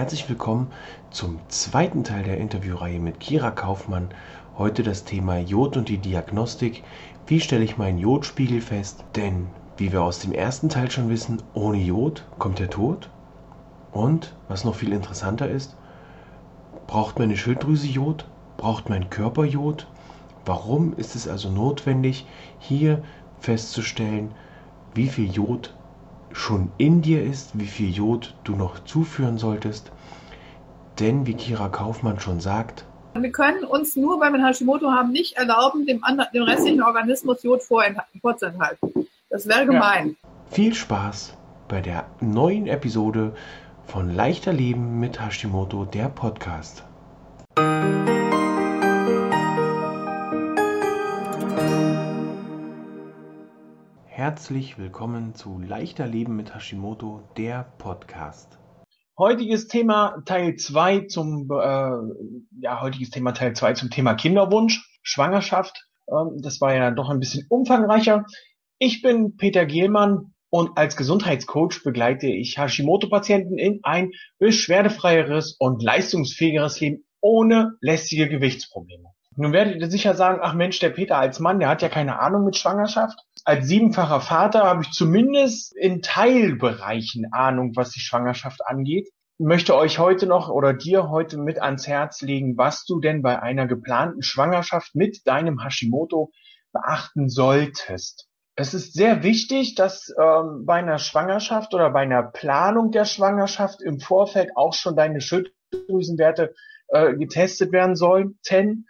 herzlich willkommen zum zweiten Teil der Interviewreihe mit Kira Kaufmann. Heute das Thema Jod und die Diagnostik. Wie stelle ich meinen Jodspiegel fest? Denn, wie wir aus dem ersten Teil schon wissen, ohne Jod kommt der Tod. Und, was noch viel interessanter ist, braucht meine Schilddrüse Jod? Braucht mein Körper Jod? Warum ist es also notwendig, hier festzustellen, wie viel Jod schon in dir ist, wie viel Jod du noch zuführen solltest. Denn, wie Kira Kaufmann schon sagt, wir können uns nur, weil wir Hashimoto haben, nicht erlauben, dem, anderen, dem restlichen Organismus Jod vorzuenthalten. Das wäre gemein. Ja. Viel Spaß bei der neuen Episode von Leichter Leben mit Hashimoto, der Podcast. Herzlich willkommen zu Leichter Leben mit Hashimoto, der Podcast. Heutiges Thema Teil 2 zum äh, ja, heutiges Thema Teil 2 zum Thema Kinderwunsch, Schwangerschaft. Ähm, das war ja doch ein bisschen umfangreicher. Ich bin Peter Gehlmann und als Gesundheitscoach begleite ich Hashimoto-Patienten in ein beschwerdefreieres und leistungsfähigeres Leben ohne lästige Gewichtsprobleme. Nun werdet ihr sicher sagen, ach Mensch, der Peter als Mann, der hat ja keine Ahnung mit Schwangerschaft als siebenfacher Vater habe ich zumindest in Teilbereichen Ahnung, was die Schwangerschaft angeht. Ich möchte euch heute noch oder dir heute mit ans Herz legen, was du denn bei einer geplanten Schwangerschaft mit deinem Hashimoto beachten solltest. Es ist sehr wichtig, dass ähm, bei einer Schwangerschaft oder bei einer Planung der Schwangerschaft im Vorfeld auch schon deine Schilddrüsenwerte äh, getestet werden sollten.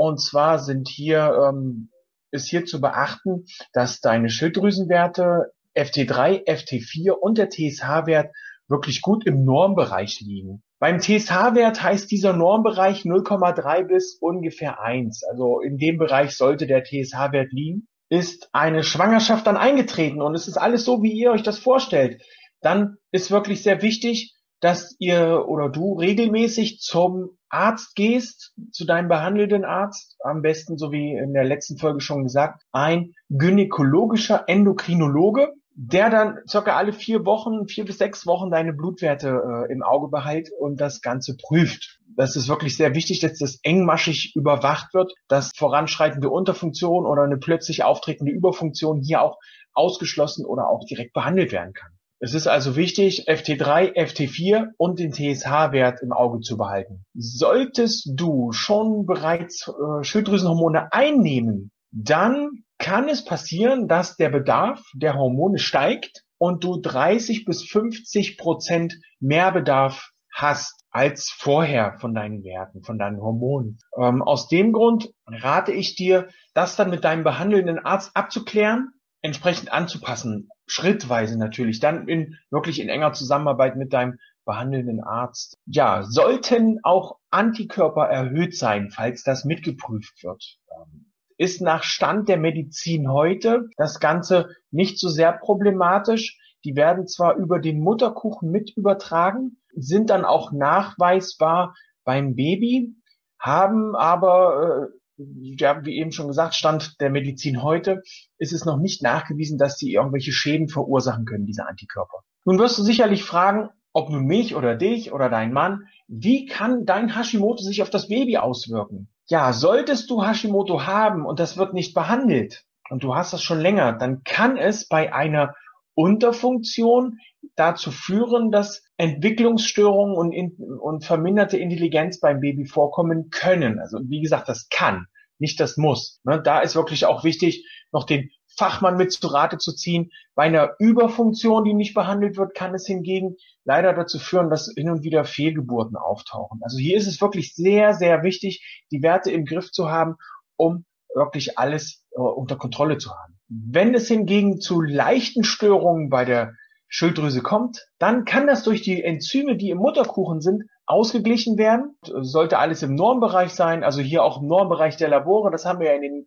Und zwar sind hier ähm, ist hier zu beachten, dass deine Schilddrüsenwerte FT3, FT4 und der TSH-Wert wirklich gut im Normbereich liegen. Beim TSH-Wert heißt dieser Normbereich 0,3 bis ungefähr 1. Also in dem Bereich sollte der TSH-Wert liegen. Ist eine Schwangerschaft dann eingetreten und es ist alles so, wie ihr euch das vorstellt, dann ist wirklich sehr wichtig, dass ihr oder du regelmäßig zum Arzt gehst, zu deinem behandelnden Arzt, am besten, so wie in der letzten Folge schon gesagt, ein gynäkologischer Endokrinologe, der dann circa alle vier Wochen, vier bis sechs Wochen deine Blutwerte äh, im Auge behält und das Ganze prüft. Das ist wirklich sehr wichtig, dass das engmaschig überwacht wird, dass voranschreitende Unterfunktion oder eine plötzlich auftretende Überfunktion hier auch ausgeschlossen oder auch direkt behandelt werden kann. Es ist also wichtig, FT3, FT4 und den TSH-Wert im Auge zu behalten. Solltest du schon bereits äh, Schilddrüsenhormone einnehmen, dann kann es passieren, dass der Bedarf der Hormone steigt und du 30 bis 50 Prozent mehr Bedarf hast als vorher von deinen Werten, von deinen Hormonen. Ähm, aus dem Grund rate ich dir, das dann mit deinem behandelnden Arzt abzuklären entsprechend anzupassen, schrittweise natürlich, dann in wirklich in enger Zusammenarbeit mit deinem behandelnden Arzt. Ja, sollten auch Antikörper erhöht sein, falls das mitgeprüft wird. Ähm, ist nach Stand der Medizin heute das Ganze nicht so sehr problematisch. Die werden zwar über den Mutterkuchen mit übertragen, sind dann auch nachweisbar beim Baby, haben aber äh, ja, wie eben schon gesagt, Stand der Medizin heute, ist es noch nicht nachgewiesen, dass sie irgendwelche Schäden verursachen können, diese Antikörper. Nun wirst du sicherlich fragen, ob nun mich oder dich oder dein Mann, wie kann dein Hashimoto sich auf das Baby auswirken? Ja, solltest du Hashimoto haben und das wird nicht behandelt und du hast das schon länger, dann kann es bei einer Unterfunktion dazu führen, dass Entwicklungsstörungen und, in, und verminderte Intelligenz beim Baby vorkommen können. Also wie gesagt, das kann, nicht das muss. Ne, da ist wirklich auch wichtig, noch den Fachmann mit zu Rate zu ziehen. Bei einer Überfunktion, die nicht behandelt wird, kann es hingegen leider dazu führen, dass hin und wieder Fehlgeburten auftauchen. Also hier ist es wirklich sehr, sehr wichtig, die Werte im Griff zu haben, um wirklich alles äh, unter Kontrolle zu haben. Wenn es hingegen zu leichten Störungen bei der Schilddrüse kommt, dann kann das durch die Enzyme, die im Mutterkuchen sind, ausgeglichen werden. Sollte alles im Normbereich sein, also hier auch im Normbereich der Labore. Das haben wir ja in den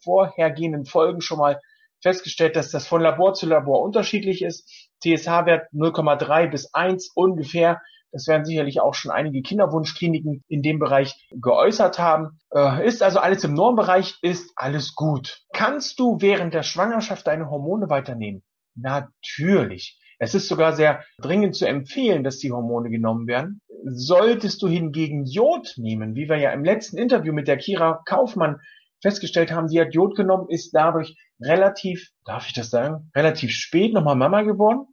vorhergehenden Folgen schon mal festgestellt, dass das von Labor zu Labor unterschiedlich ist. TSH-Wert 0,3 bis 1 ungefähr. Das werden sicherlich auch schon einige Kinderwunschkliniken in dem Bereich geäußert haben. Äh, ist also alles im Normbereich, ist alles gut. Kannst du während der Schwangerschaft deine Hormone weiternehmen? Natürlich. Es ist sogar sehr dringend zu empfehlen, dass die Hormone genommen werden. Solltest du hingegen Jod nehmen, wie wir ja im letzten Interview mit der Kira Kaufmann festgestellt haben, die hat Jod genommen, ist dadurch relativ, darf ich das sagen, relativ spät nochmal Mama geworden.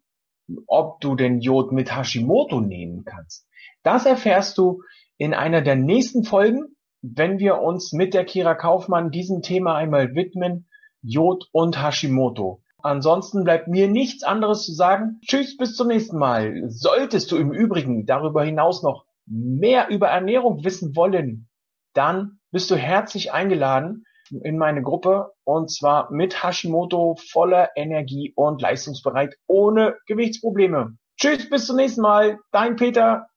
Ob du denn Jod mit Hashimoto nehmen kannst, das erfährst du in einer der nächsten Folgen, wenn wir uns mit der Kira Kaufmann diesem Thema einmal widmen, Jod und Hashimoto. Ansonsten bleibt mir nichts anderes zu sagen. Tschüss, bis zum nächsten Mal. Solltest du im Übrigen darüber hinaus noch mehr über Ernährung wissen wollen, dann bist du herzlich eingeladen in meine Gruppe und zwar mit Hashimoto voller Energie und leistungsbereit ohne Gewichtsprobleme. Tschüss, bis zum nächsten Mal. Dein Peter.